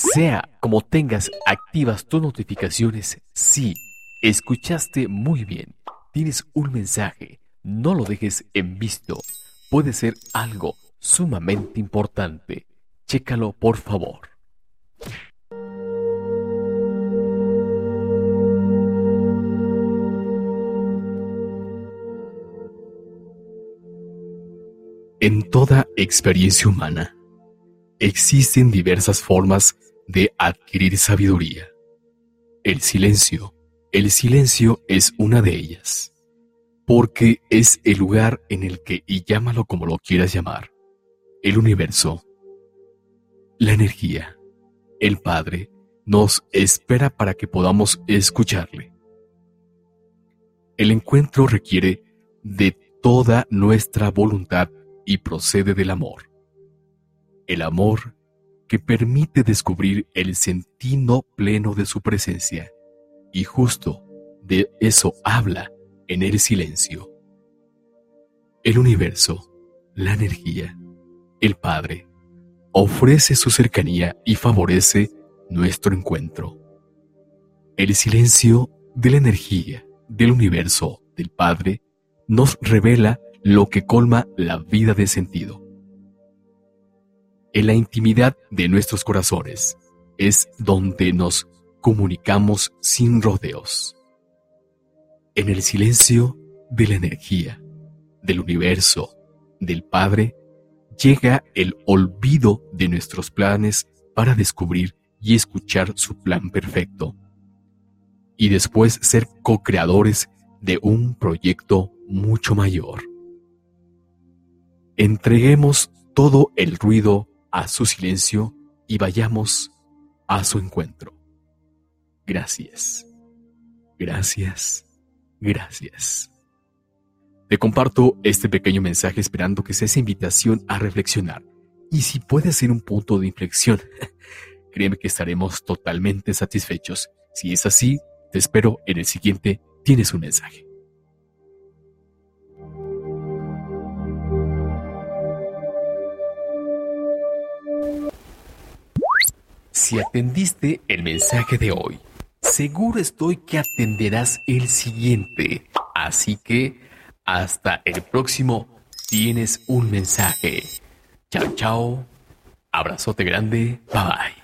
Sea como tengas activas tus notificaciones, sí, escuchaste muy bien. Tienes un mensaje, no lo dejes en visto. Puede ser algo sumamente importante. Chécalo por favor. En toda experiencia humana, existen diversas formas de adquirir sabiduría. El silencio. El silencio es una de ellas, porque es el lugar en el que, y llámalo como lo quieras llamar, el universo, la energía, el Padre, nos espera para que podamos escucharle. El encuentro requiere de toda nuestra voluntad y procede del amor. El amor que permite descubrir el sentido pleno de su presencia. Y justo de eso habla en el silencio. El universo, la energía, el Padre, ofrece su cercanía y favorece nuestro encuentro. El silencio de la energía, del universo, del Padre, nos revela lo que colma la vida de sentido. En la intimidad de nuestros corazones es donde nos comunicamos sin rodeos. En el silencio de la energía, del universo, del Padre, llega el olvido de nuestros planes para descubrir y escuchar su plan perfecto. Y después ser co-creadores de un proyecto mucho mayor. Entreguemos todo el ruido a su silencio y vayamos a su encuentro. Gracias. Gracias. Gracias. Te comparto este pequeño mensaje esperando que sea esa invitación a reflexionar. Y si puede ser un punto de inflexión, créeme que estaremos totalmente satisfechos. Si es así, te espero en el siguiente Tienes un mensaje. Si atendiste el mensaje de hoy, seguro estoy que atenderás el siguiente. Así que hasta el próximo tienes un mensaje. Chao, chao. Abrazote grande. Bye bye.